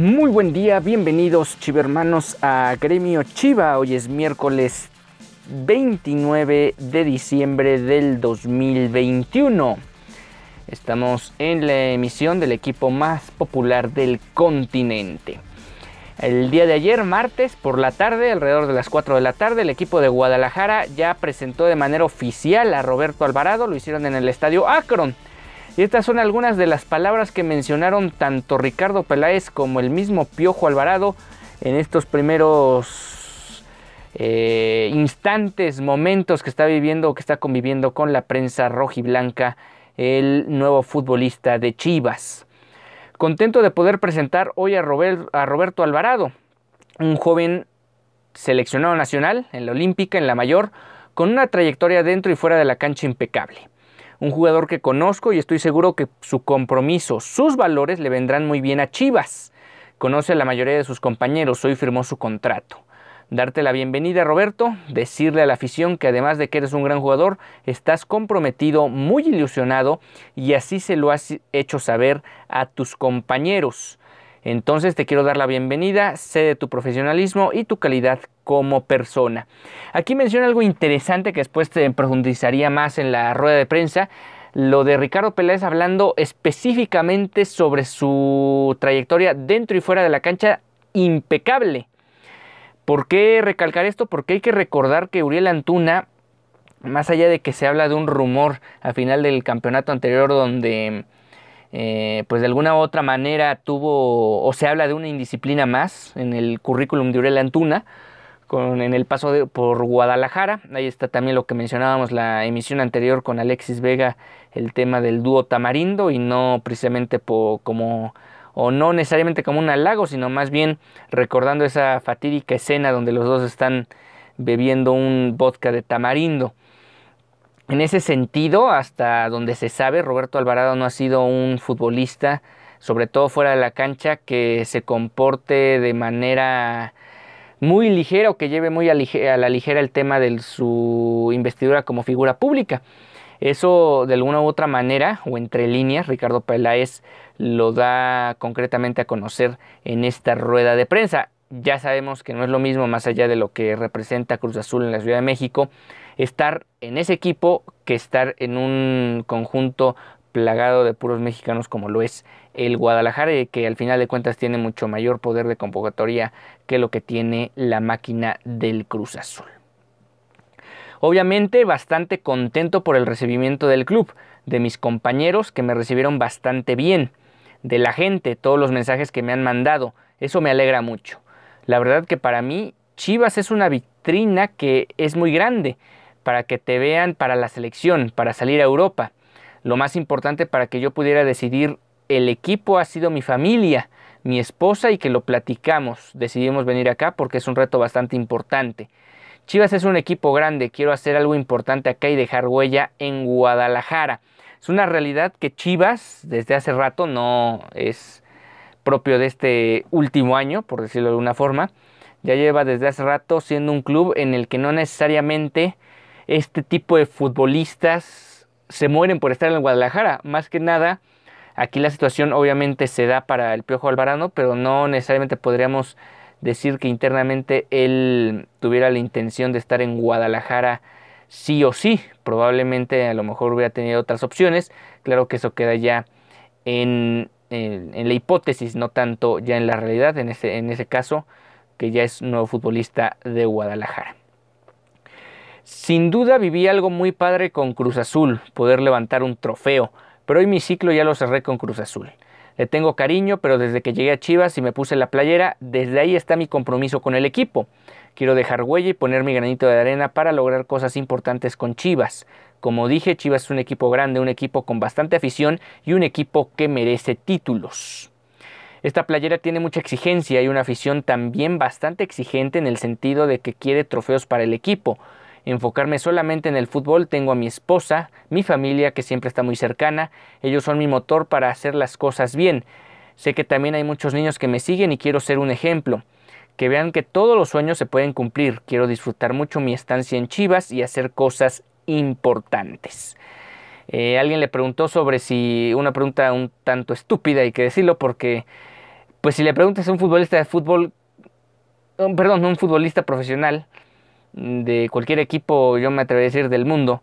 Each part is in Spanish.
Muy buen día, bienvenidos chivermanos a Gremio Chiva. Hoy es miércoles 29 de diciembre del 2021. Estamos en la emisión del equipo más popular del continente. El día de ayer, martes, por la tarde, alrededor de las 4 de la tarde, el equipo de Guadalajara ya presentó de manera oficial a Roberto Alvarado. Lo hicieron en el estadio Akron. Estas son algunas de las palabras que mencionaron tanto Ricardo Peláez como el mismo Piojo Alvarado en estos primeros eh, instantes, momentos que está viviendo, que está conviviendo con la prensa rojiblanca, el nuevo futbolista de Chivas. Contento de poder presentar hoy a, a Roberto Alvarado, un joven seleccionado nacional en la Olímpica, en la mayor, con una trayectoria dentro y fuera de la cancha impecable un jugador que conozco y estoy seguro que su compromiso, sus valores le vendrán muy bien a Chivas. Conoce a la mayoría de sus compañeros, hoy firmó su contrato. Darte la bienvenida Roberto, decirle a la afición que además de que eres un gran jugador, estás comprometido, muy ilusionado y así se lo has hecho saber a tus compañeros. Entonces te quiero dar la bienvenida, sé de tu profesionalismo y tu calidad como persona. Aquí menciona algo interesante que después te profundizaría más en la rueda de prensa, lo de Ricardo Peláez hablando específicamente sobre su trayectoria dentro y fuera de la cancha impecable. ¿Por qué recalcar esto? Porque hay que recordar que Uriel Antuna, más allá de que se habla de un rumor a final del campeonato anterior donde eh, pues de alguna u otra manera tuvo o se habla de una indisciplina más en el currículum de Uriel Antuna con, en el paso de, por Guadalajara. Ahí está también lo que mencionábamos la emisión anterior con Alexis Vega, el tema del dúo Tamarindo y no precisamente como o no necesariamente como un halago, sino más bien recordando esa fatídica escena donde los dos están bebiendo un vodka de tamarindo. En ese sentido, hasta donde se sabe, Roberto Alvarado no ha sido un futbolista, sobre todo fuera de la cancha, que se comporte de manera muy ligera o que lleve muy a, la ligera el tema de su investidura como figura pública. Eso de alguna u otra manera, o entre líneas, Ricardo Peláez lo da concretamente a conocer en esta rueda de prensa. Ya sabemos que no es lo mismo, más allá de lo que representa Cruz Azul en la Ciudad de México, estar en ese equipo que estar en un conjunto plagado de puros mexicanos como lo es el Guadalajara que al final de cuentas tiene mucho mayor poder de convocatoria que lo que tiene la máquina del Cruz Azul. Obviamente bastante contento por el recibimiento del club, de mis compañeros que me recibieron bastante bien, de la gente, todos los mensajes que me han mandado, eso me alegra mucho. La verdad que para mí Chivas es una vitrina que es muy grande para que te vean para la selección, para salir a Europa. Lo más importante para que yo pudiera decidir el equipo ha sido mi familia, mi esposa y que lo platicamos. Decidimos venir acá porque es un reto bastante importante. Chivas es un equipo grande, quiero hacer algo importante acá y dejar huella en Guadalajara. Es una realidad que Chivas desde hace rato no es propio de este último año, por decirlo de alguna forma. Ya lleva desde hace rato siendo un club en el que no necesariamente este tipo de futbolistas se mueren por estar en Guadalajara. Más que nada, aquí la situación obviamente se da para el Piojo Alvarado, pero no necesariamente podríamos decir que internamente él tuviera la intención de estar en Guadalajara sí o sí. Probablemente a lo mejor hubiera tenido otras opciones. Claro que eso queda ya en, en, la hipótesis, no tanto ya en la realidad. En ese, en ese caso, que ya es nuevo futbolista de Guadalajara. Sin duda viví algo muy padre con Cruz Azul, poder levantar un trofeo, pero hoy mi ciclo ya lo cerré con Cruz Azul. Le tengo cariño, pero desde que llegué a Chivas y me puse la playera, desde ahí está mi compromiso con el equipo. Quiero dejar huella y poner mi granito de arena para lograr cosas importantes con Chivas. Como dije, Chivas es un equipo grande, un equipo con bastante afición y un equipo que merece títulos. Esta playera tiene mucha exigencia y una afición también bastante exigente en el sentido de que quiere trofeos para el equipo. Enfocarme solamente en el fútbol, tengo a mi esposa, mi familia que siempre está muy cercana, ellos son mi motor para hacer las cosas bien. Sé que también hay muchos niños que me siguen y quiero ser un ejemplo que vean que todos los sueños se pueden cumplir. Quiero disfrutar mucho mi estancia en Chivas y hacer cosas importantes. Eh, alguien le preguntó sobre si una pregunta un tanto estúpida, hay que decirlo, porque pues si le preguntas a un futbolista de fútbol, um, perdón, un futbolista profesional de cualquier equipo, yo me atrevo a decir del mundo,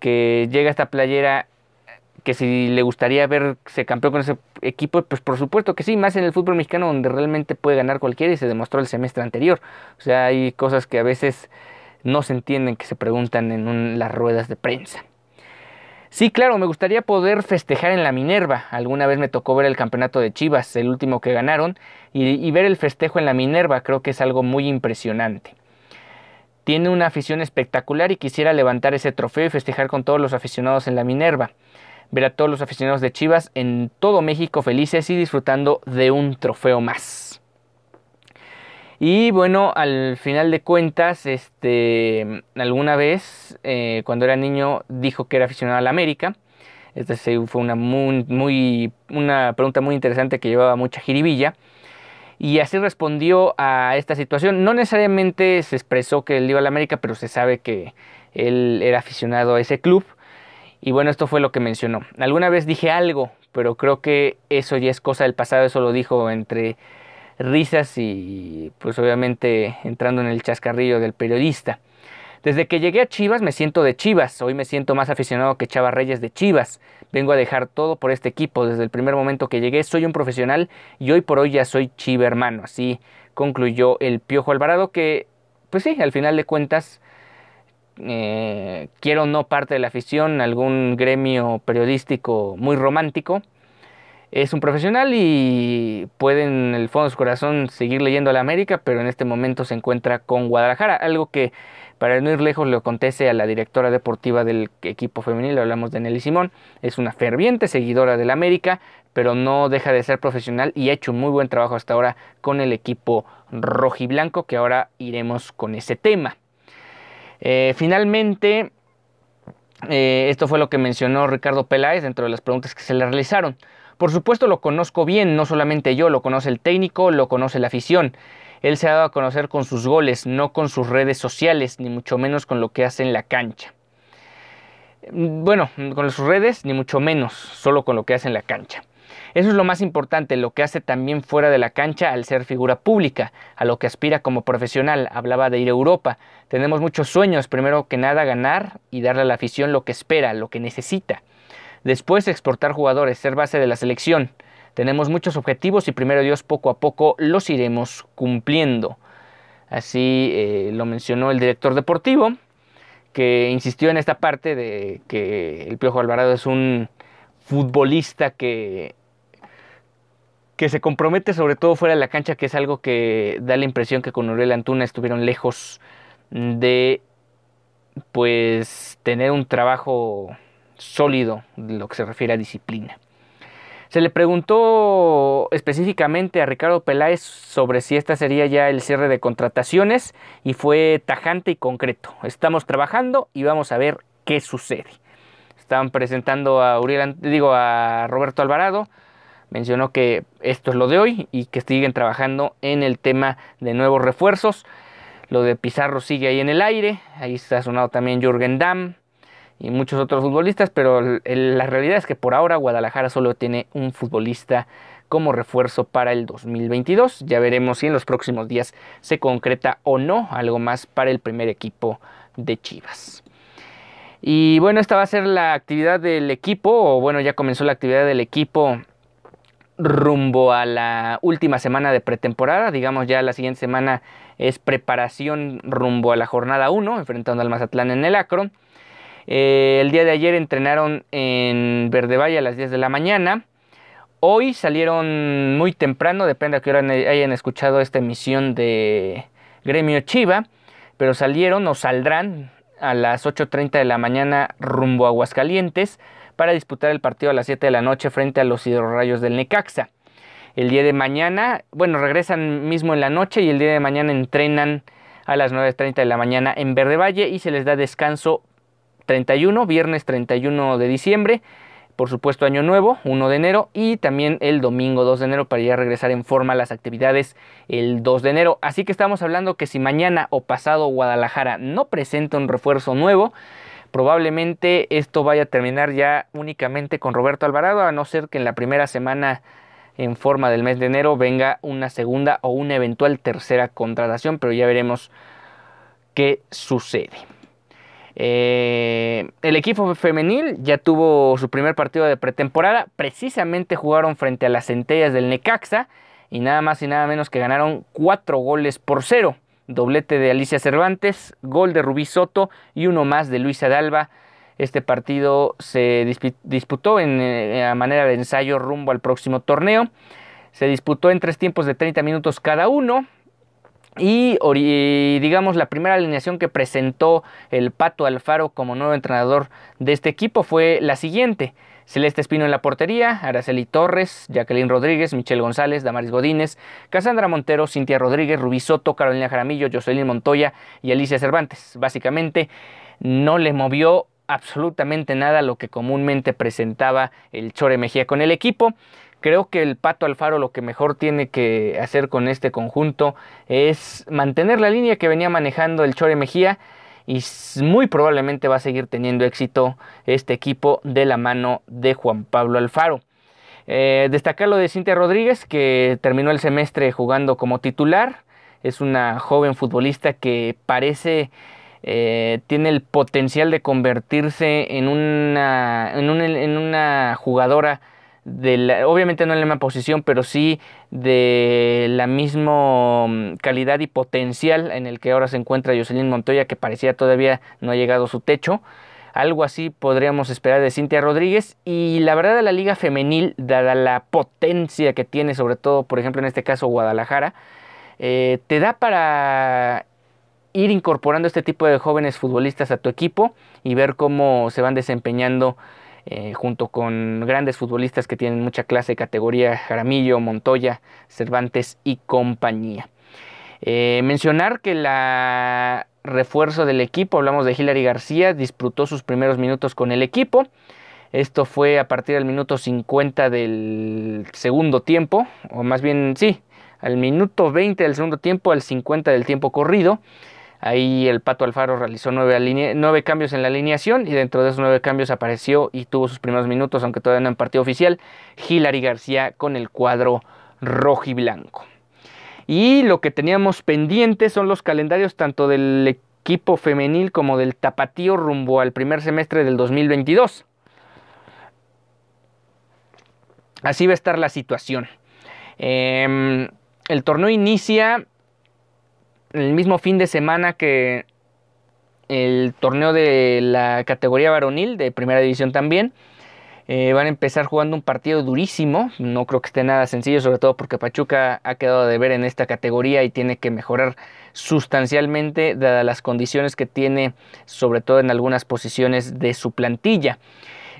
que llega a esta playera que si le gustaría verse campeón con ese equipo, pues por supuesto que sí, más en el fútbol mexicano donde realmente puede ganar cualquiera y se demostró el semestre anterior. O sea, hay cosas que a veces no se entienden que se preguntan en las ruedas de prensa. Sí, claro, me gustaría poder festejar en la Minerva. Alguna vez me tocó ver el campeonato de Chivas, el último que ganaron, y ver el festejo en la Minerva creo que es algo muy impresionante. Tiene una afición espectacular y quisiera levantar ese trofeo y festejar con todos los aficionados en la Minerva ver a todos los aficionados de Chivas en todo México felices y disfrutando de un trofeo más. Y bueno, al final de cuentas, este, alguna vez, eh, cuando era niño, dijo que era aficionado a la América. Esta fue una, muy, una pregunta muy interesante que llevaba mucha jiribilla. Y así respondió a esta situación. No necesariamente se expresó que él iba a la América, pero se sabe que él era aficionado a ese club. Y bueno, esto fue lo que mencionó. Alguna vez dije algo, pero creo que eso ya es cosa del pasado, eso lo dijo entre risas y pues obviamente entrando en el chascarrillo del periodista. Desde que llegué a Chivas me siento de Chivas, hoy me siento más aficionado que Chava Reyes de Chivas. Vengo a dejar todo por este equipo, desde el primer momento que llegué soy un profesional y hoy por hoy ya soy Chiva hermano. Así concluyó el Piojo Alvarado que, pues sí, al final de cuentas eh, quiero no parte de la afición, algún gremio periodístico muy romántico, es un profesional y puede en el fondo de su corazón seguir leyendo a la América, pero en este momento se encuentra con Guadalajara, algo que para no ir lejos le acontece a la directora deportiva del equipo femenil, hablamos de Nelly Simón, es una ferviente seguidora del América, pero no deja de ser profesional y ha hecho un muy buen trabajo hasta ahora con el equipo rojiblanco, que ahora iremos con ese tema. Eh, finalmente, eh, esto fue lo que mencionó Ricardo Peláez dentro de las preguntas que se le realizaron. Por supuesto lo conozco bien, no solamente yo, lo conoce el técnico, lo conoce la afición. Él se ha dado a conocer con sus goles, no con sus redes sociales, ni mucho menos con lo que hace en la cancha. Bueno, con sus redes, ni mucho menos, solo con lo que hace en la cancha. Eso es lo más importante, lo que hace también fuera de la cancha al ser figura pública, a lo que aspira como profesional. Hablaba de ir a Europa. Tenemos muchos sueños, primero que nada ganar y darle a la afición lo que espera, lo que necesita. Después exportar jugadores, ser base de la selección. Tenemos muchos objetivos y primero Dios poco a poco los iremos cumpliendo. Así eh, lo mencionó el director deportivo, que insistió en esta parte de que el Piojo Alvarado es un futbolista que que se compromete sobre todo fuera de la cancha, que es algo que da la impresión que con Uriel Antuna estuvieron lejos de pues tener un trabajo sólido en lo que se refiere a disciplina. Se le preguntó específicamente a Ricardo Peláez sobre si esta sería ya el cierre de contrataciones y fue tajante y concreto. Estamos trabajando y vamos a ver qué sucede. Estaban presentando a Uriel, digo a Roberto Alvarado, mencionó que esto es lo de hoy y que siguen trabajando en el tema de nuevos refuerzos. Lo de Pizarro sigue ahí en el aire, ahí está sonado también Jürgen Damm y muchos otros futbolistas, pero la realidad es que por ahora Guadalajara solo tiene un futbolista como refuerzo para el 2022. Ya veremos si en los próximos días se concreta o no algo más para el primer equipo de Chivas. Y bueno, esta va a ser la actividad del equipo, o bueno, ya comenzó la actividad del equipo rumbo a la última semana de pretemporada. Digamos ya la siguiente semana es preparación rumbo a la jornada 1, enfrentando al Mazatlán en el Acro. Eh, el día de ayer entrenaron en Verde Valle a las 10 de la mañana. Hoy salieron muy temprano, depende a qué hora hayan escuchado esta emisión de Gremio Chiva, pero salieron o saldrán a las 8.30 de la mañana rumbo a Aguascalientes para disputar el partido a las 7 de la noche frente a los hidrorrayos del Necaxa. El día de mañana, bueno, regresan mismo en la noche y el día de mañana entrenan a las 9.30 de la mañana en Verde Valle y se les da descanso 31, viernes 31 de diciembre, por supuesto año nuevo, 1 de enero y también el domingo 2 de enero para ya regresar en forma a las actividades el 2 de enero. Así que estamos hablando que si mañana o pasado Guadalajara no presenta un refuerzo nuevo, Probablemente esto vaya a terminar ya únicamente con Roberto Alvarado, a no ser que en la primera semana en forma del mes de enero venga una segunda o una eventual tercera contratación, pero ya veremos qué sucede. Eh, el equipo femenil ya tuvo su primer partido de pretemporada, precisamente jugaron frente a las centellas del Necaxa y nada más y nada menos que ganaron cuatro goles por cero doblete de Alicia Cervantes, gol de Rubí Soto y uno más de Luisa Dalba. Este partido se disputó en, eh, a manera de ensayo rumbo al próximo torneo. Se disputó en tres tiempos de 30 minutos cada uno. Y, digamos la primera alineación que presentó el Pato Alfaro como nuevo entrenador de este equipo fue la siguiente. Celeste Espino en la portería, Araceli Torres, Jacqueline Rodríguez, Michelle González, Damaris Godínez, Cassandra Montero, Cintia Rodríguez, Rubí Soto, Carolina Jaramillo, Jocelyn Montoya y Alicia Cervantes. Básicamente no le movió absolutamente nada lo que comúnmente presentaba el Chore Mejía con el equipo. Creo que el Pato Alfaro lo que mejor tiene que hacer con este conjunto es mantener la línea que venía manejando el Chore Mejía y muy probablemente va a seguir teniendo éxito este equipo de la mano de Juan Pablo Alfaro. Eh, destacar lo de Cintia Rodríguez, que terminó el semestre jugando como titular. Es una joven futbolista que parece eh, tiene el potencial de convertirse en una, en una jugadora obviamente no en la misma posición, pero sí de la misma mm, calidad y potencial en el que ahora se encuentra Jocelyn Montoya, que parecía todavía no ha llegado a su techo. Algo así podríamos esperar de Cintia Rodríguez. Y la verdad de la liga femenil, dada la potencia que tiene, sobre todo, por ejemplo, en este caso Guadalajara, eh, te da para ir incorporando este tipo de jóvenes futbolistas a tu equipo y ver cómo se van desempeñando eh, junto con grandes futbolistas que tienen mucha clase, categoría Jaramillo, Montoya, Cervantes y compañía. Eh, mencionar que la refuerzo del equipo, hablamos de Hilary García, disputó sus primeros minutos con el equipo. Esto fue a partir del minuto 50 del segundo tiempo, o más bien sí, al minuto 20 del segundo tiempo, al 50 del tiempo corrido. Ahí el Pato Alfaro realizó nueve, cambios en la alineación y dentro de esos nueve cambios apareció y tuvo sus primeros minutos, aunque todavía no en partido oficial, Hilary García con el cuadro rojo y blanco. Y lo que teníamos pendiente son los calendarios tanto del equipo femenil como del tapatío rumbo al primer semestre del 2022. Así va a estar la situación. Em, el torneo inicia el mismo fin de semana que el torneo de la categoría varonil de primera división también. Eh, van a empezar jugando un partido durísimo. No creo que esté nada sencillo, sobre todo porque Pachuca ha quedado de ver en esta categoría y tiene que mejorar sustancialmente dadas las condiciones que tiene, sobre todo en algunas posiciones de su plantilla.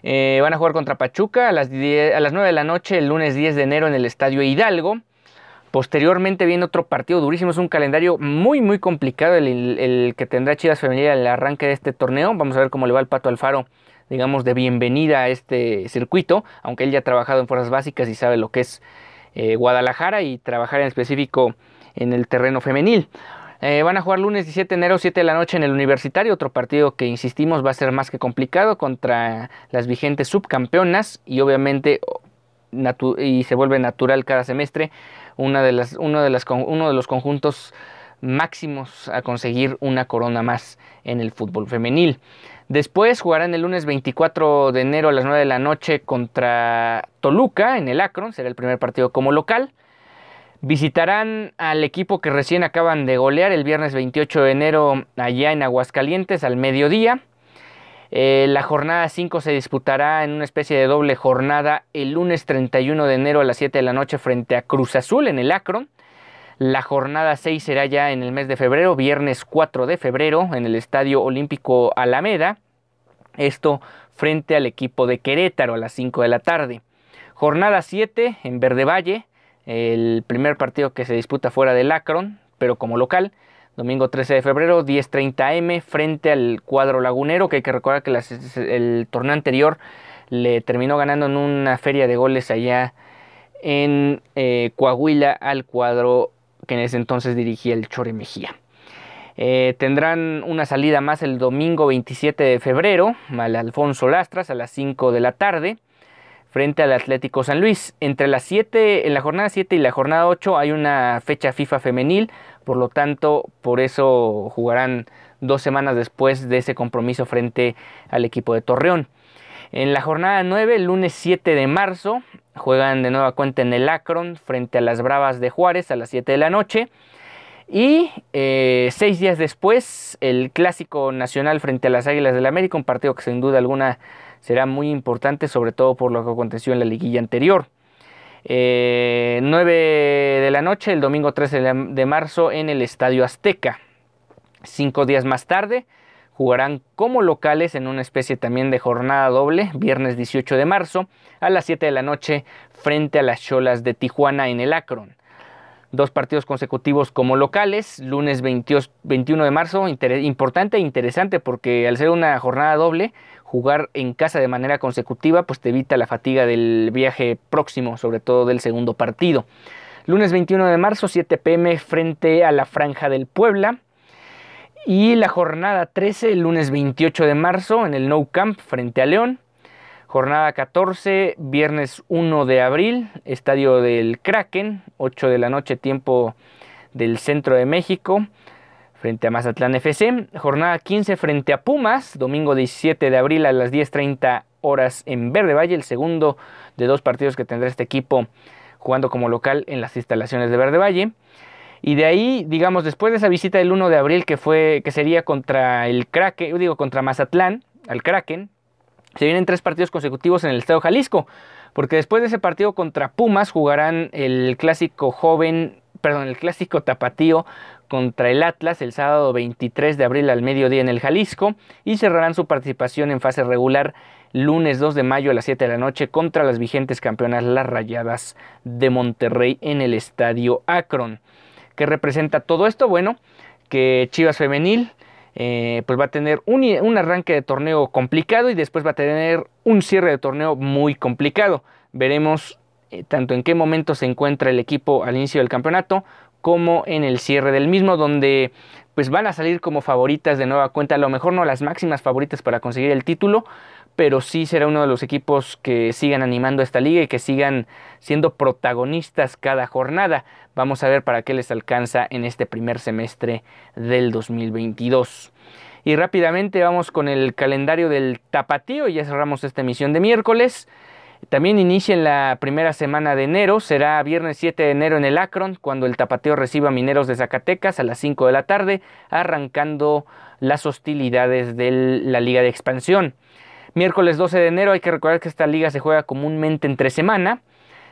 Eh, van a jugar contra Pachuca a las, a las 9 de la noche el lunes 10 de enero en el Estadio Hidalgo. Posteriormente viene otro partido durísimo, es un calendario muy muy complicado el, que tendrá Chivas Femenil al arranque de este torneo. Vamos a ver cómo le va el Pato Alfaro, digamos, de bienvenida a este circuito, aunque él ya ha trabajado en fuerzas básicas y sabe lo que es eh, Guadalajara y trabajar en específico en el terreno femenil. Eh, van a jugar lunes 17 de enero, 7 de la noche en el Universitario, otro partido que insistimos va a ser más que complicado contra las vigentes subcampeonas y obviamente y se vuelve natural cada semestre una de las, uno, de los conjuntos máximos a conseguir una corona más en el fútbol femenil. Después jugarán el lunes 24 de enero a las 9 de la noche contra Toluca en el Akron, será el primer partido como local. Visitarán al equipo que recién acaban de golear el viernes 28 de enero allá en Aguascalientes al mediodía. Eh, la jornada 5 se disputará en una especie de doble jornada el lunes 31 de enero a las 7 de la noche frente a Cruz Azul en el Akron. La jornada 6 será ya en el mes de febrero, viernes 4 de febrero, en el Estadio Olímpico Alameda. Esto frente al equipo de Querétaro a las 5 de la tarde. Jornada 7 en Verde Valle, el primer partido que se disputa fuera del Akron, pero como local. Domingo 13 de febrero, 10.30 M, frente al cuadro lagunero, que hay que recordar que el torneo anterior le terminó ganando en una feria de goles allá en eh, Coahuila al cuadro que en ese entonces dirigía el Chore Mejía. Eh, tendrán una salida más el domingo 27 de febrero al Alfonso Lastras a las 5 de la tarde frente al Atlético San Luis. Entre las 7, en la jornada 7 y la jornada 8 hay una fecha FIFA femenil, por lo tanto, por eso jugarán dos semanas después de ese compromiso frente al equipo de Torreón. En la jornada 9, el lunes 7 de marzo, juegan de nueva cuenta en el Akron frente a las Bravas de Juárez a las 7 de la noche. Y eh, seis días después, el clásico nacional frente a las Águilas del América, un partido que sin duda alguna será muy importante, sobre todo por lo que aconteció en la liguilla anterior. 9 eh, de la noche, el domingo 13 de marzo, en el Estadio Azteca. Cinco días más tarde, jugarán como locales en una especie también de jornada doble, viernes 18 de marzo, a las 7 de la noche, frente a las Cholas de Tijuana en el Akron dos partidos consecutivos como locales, lunes 21 de marzo, importante e interesante porque al ser una jornada doble, jugar en casa de manera consecutiva pues te evita la fatiga del viaje próximo, sobre todo del segundo partido. Lunes 21 de marzo, 7 pm frente a la Franja del Puebla. Y la jornada 13, el lunes 28 de marzo, en el No Camp frente a León. Jornada 14, viernes 1 de abril, estadio del Kraken, 8 de la noche, tiempo del centro de México, frente a Mazatlán FC. Jornada 15 frente a Pumas, domingo 17 de abril a las 10.30 horas en Verde Valle, el segundo de dos partidos que tendrá este equipo jugando como local en las instalaciones de Verde Valle. Y de ahí, digamos, después de esa visita del 1 de abril que fue que sería contra el Kraken, digo contra Mazatlán, al Kraken, se vienen tres partidos consecutivos en el Estado Jalisco, porque después de ese partido contra Pumas jugarán el clásico joven, perdón, el clásico tapatío contra el Atlas el sábado 23 de abril al mediodía en el Jalisco y cerrarán su participación en fase regular lunes 2 de mayo a las 7 de la noche contra las vigentes campeonas Las Rayadas de Monterrey en el Estadio Akron. ¿Qué representa todo esto? Bueno, que Chivas Femenil eh, pues va a tener un, arranque de torneo complicado y después va a tener un cierre de torneo muy complicado. Veremos eh, tanto en qué momento se encuentra el equipo al inicio del campeonato como en el cierre del mismo, donde pues van a salir como favoritas de nueva cuenta, a lo mejor no las máximas favoritas para conseguir el título, pero sí será uno de los equipos que sigan animando esta liga y que sigan siendo protagonistas cada jornada. Vamos a ver para qué les alcanza en este primer semestre del 2022. Y rápidamente vamos con el calendario del tapatío, ya cerramos esta emisión de miércoles. También inicia en la primera semana de enero, será viernes 7 de enero en el Akron, cuando el Tapatío reciba Mineros de Zacatecas a las 5 de la tarde, arrancando las hostilidades de la Liga de Expansión. Miércoles 12 de enero hay que recordar que esta liga se juega comúnmente entre semana.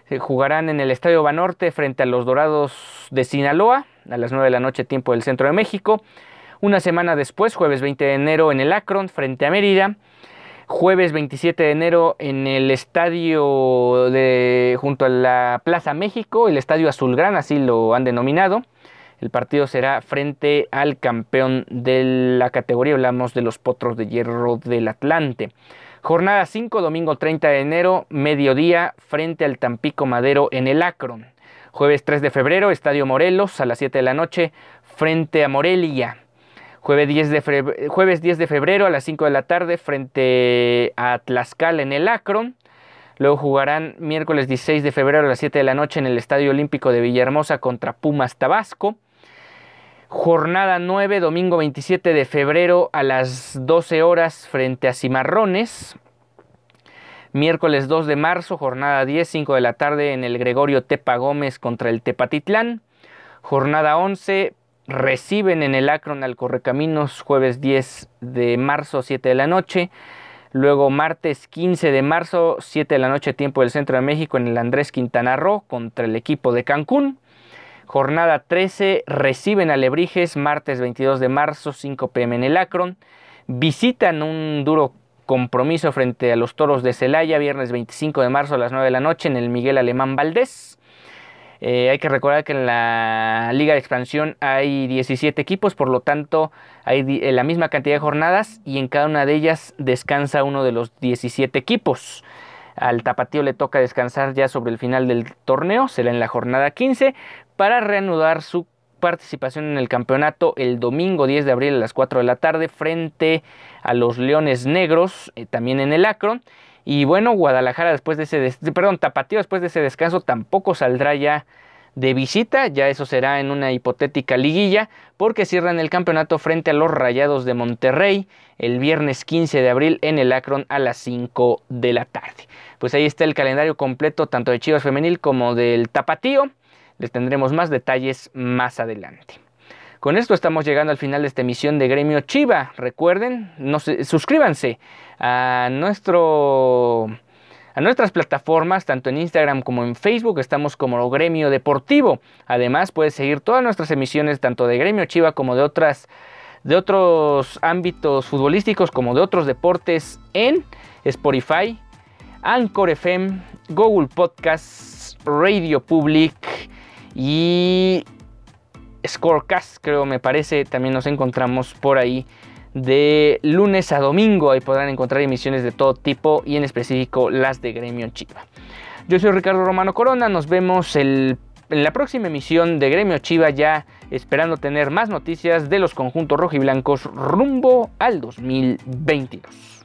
Se jugarán en el Estadio Banorte frente a los Dorados de Sinaloa a las 9 de la noche tiempo del centro de México. Una semana después, jueves 20 de enero en el Akron frente a Mérida. Jueves 27 de enero en el estadio de, junto a la Plaza México, el Estadio Azulgrana, así lo han denominado. El partido será frente al campeón de la categoría, hablamos de los Potros de Hierro del Atlante. Jornada 5, domingo 30 de enero, mediodía, frente al Tampico Madero en el Acron. Jueves 3 de febrero, Estadio Morelos, a las 7 de la noche, frente a Morelia. Jueves 10 de febrero, jueves 10 de febrero a las 5 de la tarde, frente a Tlaxcala en el Acron. Luego jugarán miércoles 16 de febrero a las 7 de la noche en el Estadio Olímpico de Villahermosa contra Pumas Tabasco. Jornada 9, domingo 27 de febrero a las 12 horas frente a Cimarrones. Miércoles 2 de marzo, jornada 10, 5 de la tarde en el Gregorio Tepa Gómez contra el Tepatitlán. Jornada 11, reciben en el Acron al Correcaminos jueves 10 de marzo, 7 de la noche. Luego martes 15 de marzo, 7 de la noche, tiempo del Centro de México en el Andrés Quintana Roo contra el equipo de Cancún. Jornada 13, reciben a Lebrijes, martes 22 de marzo, 5 pm en el Acron. Visitan un duro compromiso frente a los Toros de Celaya, viernes 25 de marzo a las 9 de la noche en el Miguel Alemán Valdés. Eh, hay que recordar que en la Liga de Expansión hay 17 equipos, por lo tanto hay eh, la misma cantidad de jornadas y en cada una de ellas descansa uno de los 17 equipos. Al Tapatío le toca descansar ya sobre el final del torneo, será en la jornada 15, para reanudar su participación en el campeonato el domingo 10 de abril a las 4 de la tarde frente a los Leones Negros, eh, también en el Acron. Y bueno, Guadalajara después de ese, perdón, Tapatío después de ese descanso tampoco saldrá ya de visita, ya eso será en una hipotética liguilla, porque cierran el campeonato frente a los Rayados de Monterrey el viernes 15 de abril en el Akron a las 5 de la tarde. Pues ahí está el calendario completo tanto de Chivas Femenil como del Tapatío. Les tendremos más detalles más adelante. Con esto estamos llegando al final de esta emisión de Gremio Chiva. Recuerden, no suscríbanse a nuestro a nuestras plataformas, tanto en Instagram como en Facebook, estamos como Gremio Deportivo. Además, puedes seguir todas nuestras emisiones, tanto de Gremio Chiva como de otras de otros ámbitos futbolísticos como de otros deportes en Spotify, Anchor FM, Google Podcasts, Radio Public y Scorecast, creo me parece, también nos encontramos por ahí de lunes a domingo. Ahí podrán encontrar emisiones de todo tipo y en específico las de Gremio Chiva. Yo soy Ricardo Romano Corona, nos vemos en la próxima emisión de Gremio Chiva ya esperando tener más noticias de los conjuntos rojiblancos rumbo al 2022.